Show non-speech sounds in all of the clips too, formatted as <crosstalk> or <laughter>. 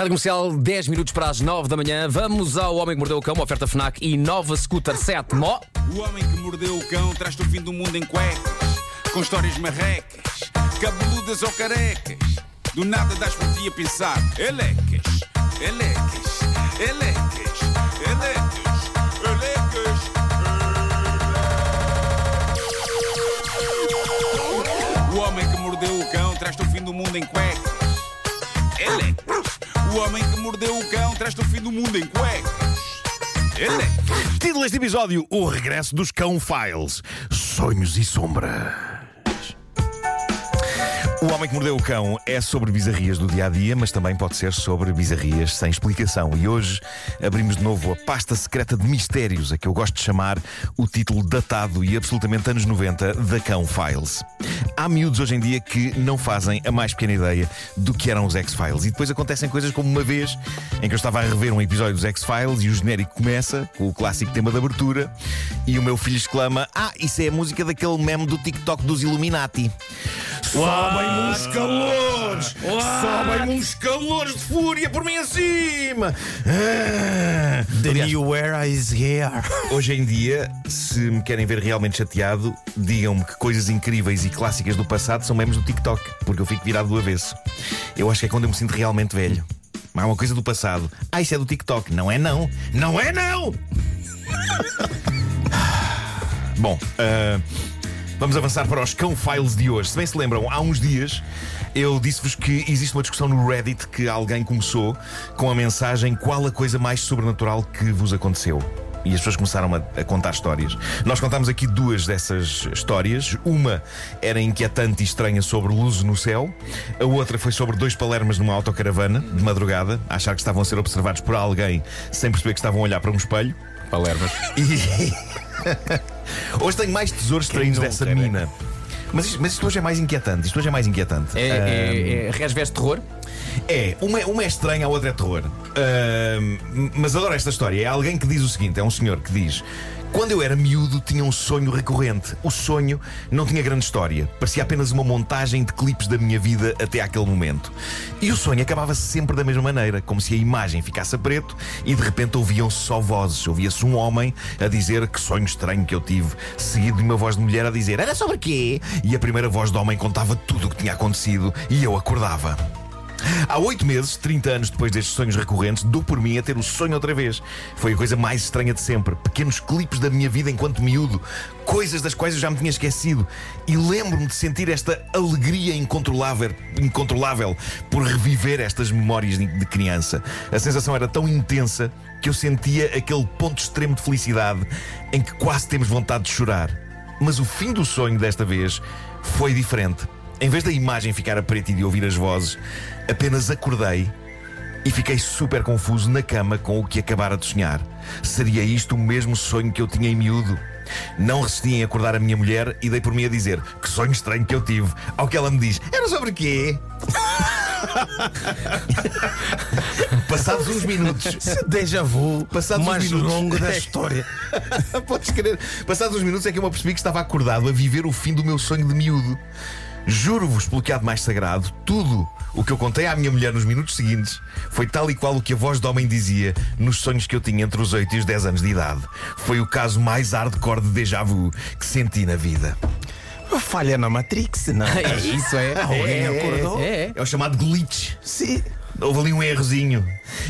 Rádio Comercial, 10 minutos para as 9 da manhã. Vamos ao Homem que Mordeu o Cão, uma oferta FNAC e nova Scooter 7 Mó. O homem que mordeu o cão traz-te o fim do mundo em cuecas, com histórias marrecas, cabeludas ou carecas. Do nada das por ti a pensar, elecas, elecas, elecas, elecas, elecas. O homem que mordeu o cão traz-te o fim do mundo em cuecas. Elecas. O homem que mordeu o cão traz-te o fim do mundo em cuecas. Elecas. Título deste episódio: O regresso dos Cão Files. Sonhos e sombras. O Homem que Mordeu o Cão é sobre bizarrias do dia a dia, mas também pode ser sobre bizarrias sem explicação. E hoje abrimos de novo a pasta secreta de mistérios, a que eu gosto de chamar o título datado e absolutamente anos 90 da Cão Files. Há miúdos hoje em dia que não fazem a mais pequena ideia do que eram os X-Files. E depois acontecem coisas como uma vez em que eu estava a rever um episódio dos X-Files e o genérico começa com o clássico tema de abertura e o meu filho exclama: Ah, isso é a música daquele meme do TikTok dos Illuminati. Sobem-me uns calores! Sobem-me uns calores de fúria por mim acima! Ah. The Aliás, new era is here. Hoje em dia, se me querem ver realmente chateado, digam-me que coisas incríveis e clássicas do passado são memes do TikTok, porque eu fico virado do avesso. Eu acho que é quando eu me sinto realmente velho. Há uma coisa do passado. Ah, isso é do TikTok. Não é não. Não é não! <laughs> Bom, ah, vamos avançar para os cão files de hoje. Se bem se lembram, há uns dias eu disse-vos que existe uma discussão no Reddit que alguém começou com a mensagem qual a coisa mais sobrenatural que vos aconteceu. E as pessoas começaram a, a contar histórias. Nós contámos aqui duas dessas histórias. Uma era inquietante e estranha sobre luzes no céu. A outra foi sobre dois palermas numa autocaravana, de madrugada, a achar que estavam a ser observados por alguém sem perceber que estavam a olhar para um espelho. Palermas. E <laughs> hoje tenho mais tesouros estranhos nunca, dessa né? menina. Mas isto, mas isto hoje é mais inquietante. Isto hoje é mais inquietante. É, é, é resveste terror? É, uma, uma é estranha, a outra é terror. Mas adoro esta história. É alguém que diz o seguinte: é um senhor que diz. Quando eu era miúdo, tinha um sonho recorrente. O sonho não tinha grande história. Parecia apenas uma montagem de clipes da minha vida até aquele momento. E o sonho acabava sempre da mesma maneira, como se a imagem ficasse a preto e de repente ouviam-se só vozes. Ouvia-se um homem a dizer que sonho estranho que eu tive, seguido de uma voz de mulher a dizer era sobre quê? E a primeira voz do homem contava tudo o que tinha acontecido e eu acordava. Há oito meses, 30 anos depois destes sonhos recorrentes, dou por mim a ter o sonho outra vez. Foi a coisa mais estranha de sempre. Pequenos clipes da minha vida enquanto miúdo, coisas das quais eu já me tinha esquecido. E lembro-me de sentir esta alegria incontrolável, incontrolável por reviver estas memórias de, criança. A sensação era tão intensa que eu sentia aquele ponto extremo de felicidade em que quase temos vontade de chorar. Mas o fim do sonho desta vez foi diferente. Em vez da imagem ficar a preto e de ouvir as vozes, apenas acordei e fiquei super confuso na cama com o que acabara de sonhar. Seria isto o mesmo sonho que eu tinha em miúdo? Não resisti em acordar a minha mulher e dei por mim a dizer que sonho estranho que eu tive. Ao que ela me diz: Era sobre quê? <laughs> Passados uns minutos, Déjà vu Passados uns mais minutos. longo da É. história. <laughs> Podes crer. Passados uns minutos é que eu me apercebi que estava acordado a viver o fim do meu sonho de miúdo. Juro-vos, pelo que há de mais sagrado, tudo o que eu contei à minha mulher nos minutos seguintes foi tal e qual o que a voz do homem dizia nos sonhos que eu tinha entre os 8 e os 10 anos de idade. Foi o caso mais hardcore de déjà vu que senti na vida. Falha na Matrix, não? É <laughs> isso, é. Alguém é, acordou? É, é. É o chamado glitch. Sim. Houve ali um errozinho.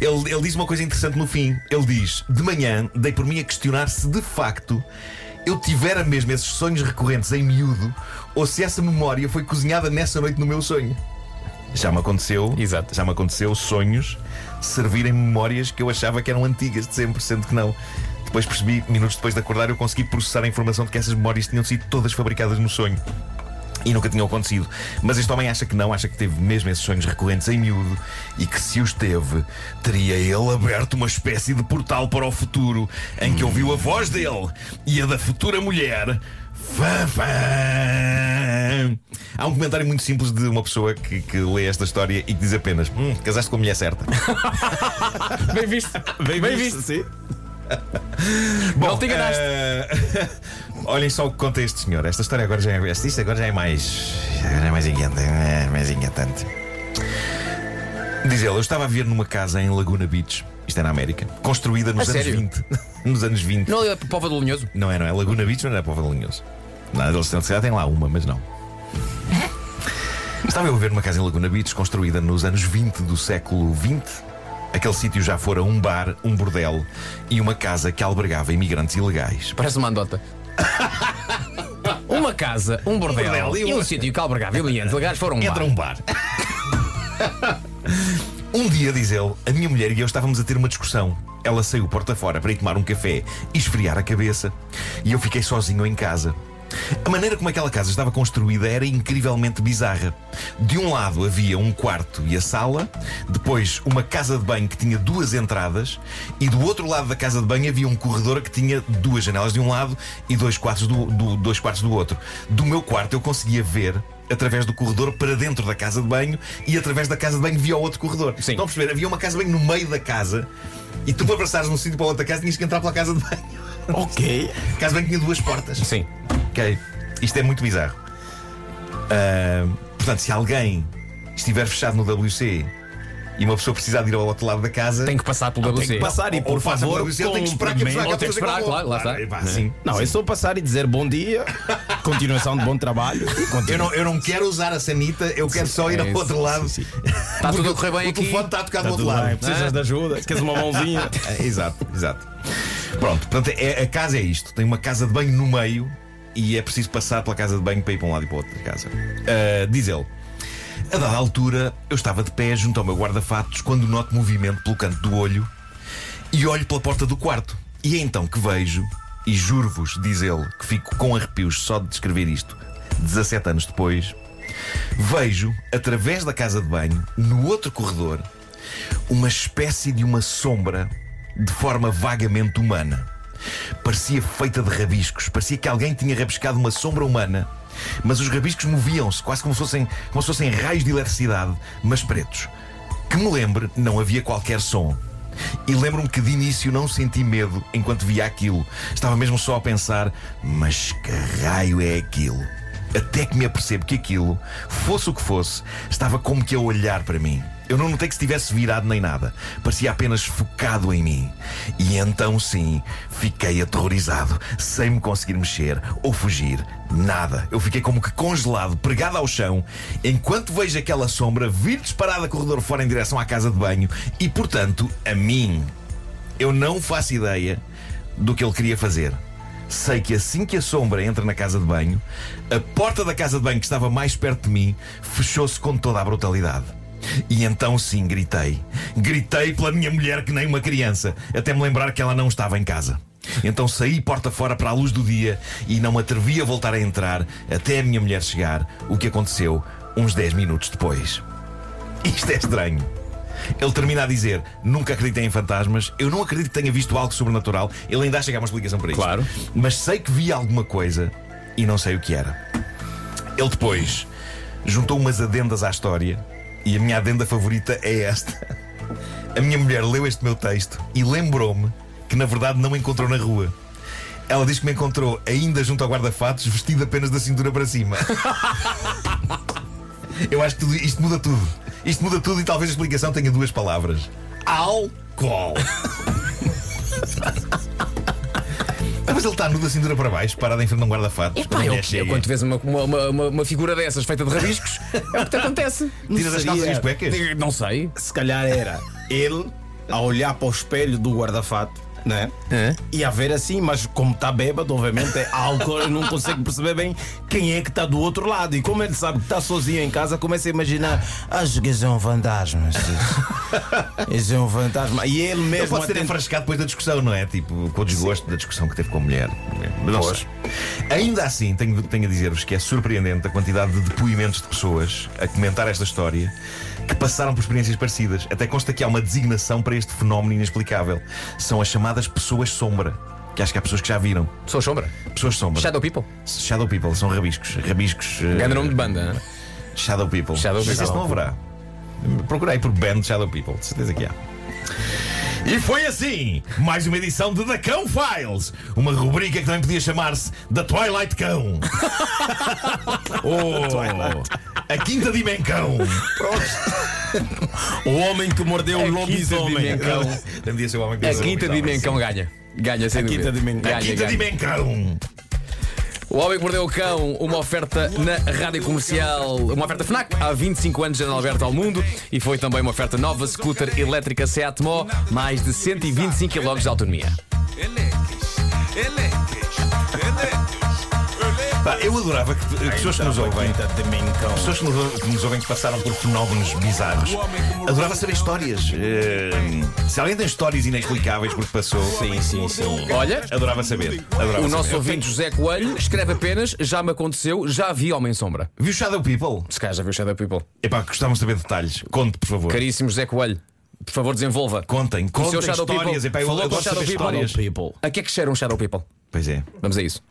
Ele, ele diz uma coisa interessante no fim. Ele diz: De manhã dei por mim a questionar se de facto eu tivera mesmo esses sonhos recorrentes em miúdo ou se essa memória foi cozinhada nessa noite no meu sonho. Já me aconteceu, Exato. já me aconteceu sonhos servirem memórias que eu achava que eram antigas de sempre, sendo que não. Depois percebi, minutos depois de acordar, eu consegui processar a informação de que essas memórias tinham sido todas fabricadas no sonho. E nunca tinham acontecido. Mas este homem acha que não, acha que teve mesmo esses sonhos recorrentes em miúdo e que se os teve, teria ele aberto uma espécie de portal para o futuro em que ouviu a voz dele e a da futura mulher. Fã, fã. Há um comentário muito simples de uma pessoa que, que lê esta história e que diz apenas: hum, casaste com a mulher certa. <laughs> Bem visto. Bem, visto. Sim. Não te enganaste. eh, olhem só o que conta este senhor. Esta história agora já é. Isto agora já é mais. Já é mais inquietante. É mais inquietante. Diz ele, eu estava a viver numa casa em Laguna Beach, isto é na América, construída nos A anos sério? 20. <laughs> nos anos 20. Não é Pova do Linhoso? Não é, não é? Laguna Beach não era Povo de Linhoso. Não, eles se calhar têm lá uma, mas não. Estava eu a ver numa casa em Laguna Beach, construída nos anos 20 do século 20. Aquele sítio já fora um bar, um bordel e uma casa que albergava imigrantes ilegais. Parece uma andota. <laughs> Uma casa, um bordel, bordel e um uma- sítio que albergava imigrantes legais foram um Entra um bar. <laughs> um dia, diz ele, a minha mulher e eu estávamos a ter uma discussão. Ela saiu porta fora para ir tomar um café e esfriar a cabeça. E eu fiquei sozinho em casa. A maneira como aquela casa estava construída era incrivelmente bizarra. De um lado havia um quarto e a sala, depois uma casa de banho que tinha duas entradas, e do outro lado da casa de banho havia um corredor que tinha duas janelas de um lado e dois quartos do, do- dois quartos do outro. Do meu quarto eu conseguia ver através do corredor para dentro da casa de banho e através da casa de banho via o outro corredor. Sim. Estão a perceber? Havia uma casa de banho no meio da casa e tu para passares de um sítio para outra casa tinhas que entrar pela casa de banho. Ok. A <laughs> casa de banho tinha duas portas. Sim. Ok. Isto é muito bizarro. Ah, portanto, se alguém estiver fechado no WC e uma pessoa precisar de ir ao outro lado da casa. Tem que passar pelo Tem WC. que passar e por favor, ou tem que esperar que a pessoa Ou tem que esperar, claro, lá está. é pá, sim. Não, é só passar e dizer bom dia, continuação de bom trabalho Eu não, eu não quero usar a sanita, eu quero só ir é ao outro lado. Está tudo a correr bem o aqui. telefone está a tocar do Tá outro tudo lado. bem, precisas de ajuda, queres uma mãozinha? <laughs> É, exato, exato. Pronto, portanto, é- a casa é isto: tem uma casa de banho no meio e é preciso passar pela casa de banho para ir para um lado e para o outro da casa. Ah, diz ele. A dada altura, eu estava de pé junto ao meu guarda-fatos quando noto movimento pelo canto do olho e olho pela porta do quarto. E é então que vejo, e juro-vos, diz ele, que fico com arrepios só de descrever isto, 17 anos depois, vejo, através da casa de banho, no outro corredor, uma espécie de uma sombra de forma vagamente humana. Parecia feita de rabiscos, parecia que alguém tinha rabiscado uma sombra humana, mas os rabiscos moviam-se, quase como se fossem, como se fossem raios de eletricidade, mas pretos. Que me lembre, não havia qualquer som. E lembro-me que de início não senti medo enquanto via aquilo. Estava mesmo só a pensar: mas que raio é aquilo? Até que me apercebo que aquilo, fosse o que fosse, estava como que a olhar para mim. Eu não notei que se tivesse virado nem nada. Parecia apenas focado em mim. E então sim, fiquei aterrorizado, sem me conseguir mexer ou fugir. Nada. Eu fiquei como que congelado, pregado ao chão, enquanto vejo aquela sombra vir disparada corredor fora em direção à casa de banho e, portanto, a mim. Eu não faço ideia do que ele queria fazer. Sei que assim que a sombra entra na casa de banho, a porta da casa de banho que estava mais perto de mim fechou-se com toda a brutalidade. E então sim gritei. Gritei pela minha mulher que nem uma criança, até me lembrar que ela não estava em casa. Então saí porta fora para a luz do dia e não me atrevi a voltar a entrar até a minha mulher chegar, o que aconteceu uns 10 minutos depois. Isto é estranho. Ele termina a dizer: Nunca acreditei em fantasmas, eu não acredito que tenha visto algo sobrenatural. Ele ainda que há uma explicação para isso. Claro. Mas sei que vi alguma coisa e não sei o que era. Ele depois juntou umas adendas à história e a minha adenda favorita é esta. A minha mulher leu este meu texto e lembrou-me que na verdade não me encontrou na rua. Ela diz que me encontrou ainda junto ao guarda-fatos, vestido apenas da cintura para cima. Eu acho que tudo- isto muda tudo. Isto muda tudo e talvez a explicação tenha duas palavras: álcool. Mas ele está nu da cintura para baixo, parado em frente a um. Epá, quando a eu, eu, quando vês uma, uma, uma, uma figura dessas feita de rabiscos, é o que te acontece. <laughs> Tiras as calças e as cuecas? Não sei. Se calhar era ele a olhar para o espelho do guarda-fato, né? Hã? E a ver assim, mas como está bêbado, obviamente é álcool, não consegue perceber bem quem é que está do outro lado. E como ele sabe que está sozinho em casa, começa a imaginar: acho que esse é um fantasma. <laughs> esse- é um fantasma. E ele Ele mesmo pode ser enfrascado depois da discussão, não é? Tipo, com o desgosto da discussão que teve com a mulher. Mas não sei. Ainda assim, tenho, tenho a dizer-vos que é surpreendente a quantidade de depoimentos de pessoas a comentar esta história que passaram por experiências parecidas. Até consta que há uma designação para este fenómeno inexplicável. São as chamadas pessoas sombra. Que acho que há pessoas que já viram. Sou sombra. Pessoas sombra. Shadow People. Shadow People, são rabiscos. Rabiscos. Grande nome de banda. hã? Shadow People. Shadow Mas People. esse não haverá. Procurei por band Shadow People, de certeza que há. E foi assim, mais uma edição de The Cão Files, uma rubrica que também podia chamar-se The Twilight Cão. <laughs> oh, a quinta dimensão. Pronto. O homem que mordeu o lobisomem. <laughs> Devia ser o homem que A quinta dimensão ganha. Ganha sem A dúvida. quinta dimensão. Ganha, sim. Quinta ganha. O Homem que Mordeu o Cão, uma oferta na rádio comercial, uma oferta Fnac, há 25 anos, General Alberto ao mundo, e foi também uma oferta nova scooter elétrica Seat Mó, mais de 125 km de autonomia. Elecas, elecas, elecas. Pá, eu adorava que, que pessoas que nos ouvem. Pessoas que nos, que nos ouvem que passaram por fenómenos bizarros. Adorava saber histórias. Eh, se alguém tem histórias inexplicáveis porque passou, Sim, sim, sim. Olha, adorava saber. Adorava o nosso saber. ouvinte José Coelho escreve apenas: Já me aconteceu, já vi Homem Sombra. Viu Shadow People? Se calhar já viu Shadow People. Epá, gostávamos de saber detalhes. Conte, por favor. Caríssimo José Coelho, por favor, desenvolva. Contem, Com contem Shadow histórias. People. Epá, eu Falou com adoro o Shadow saber People. histórias. People. A que é que cheira um Shadow People? Pois é. Vamos a isso.